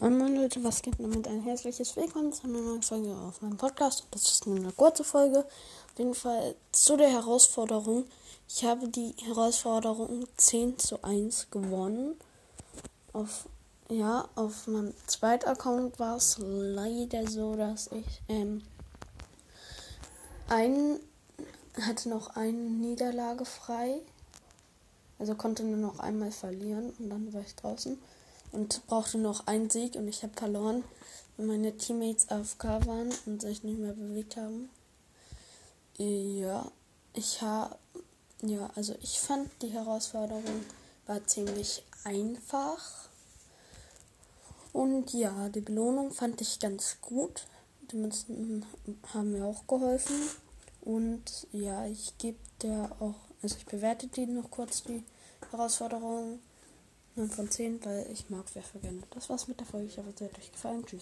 Moin Moin Leute, was gibt damit ein herzliches Willkommen zu einer neuen Folge auf meinem Podcast. Das ist nur eine kurze Folge. Auf jeden Fall zu der Herausforderung. Ich habe die Herausforderung 10 zu 1 gewonnen. Auf, ja, auf meinem zweiten Account war es leider so, dass ich ähm, ein, hatte noch eine Niederlage frei. Also konnte nur noch einmal verlieren und dann war ich draußen und brauchte noch einen Sieg und ich habe verloren, weil meine Teammates AFK waren und sich nicht mehr bewegt haben. Ja, ich habe, ja, also ich fand die Herausforderung war ziemlich einfach. Und ja, die Belohnung fand ich ganz gut. Die Münzen haben mir auch geholfen. Und ja, ich gebe der auch, also ich bewerte die noch kurz, die Herausforderung. 9 von 10, weil ich mag Werfer gerne. Das war's mit der Folge. Ich hoffe, es hat euch gefallen. Tschüss.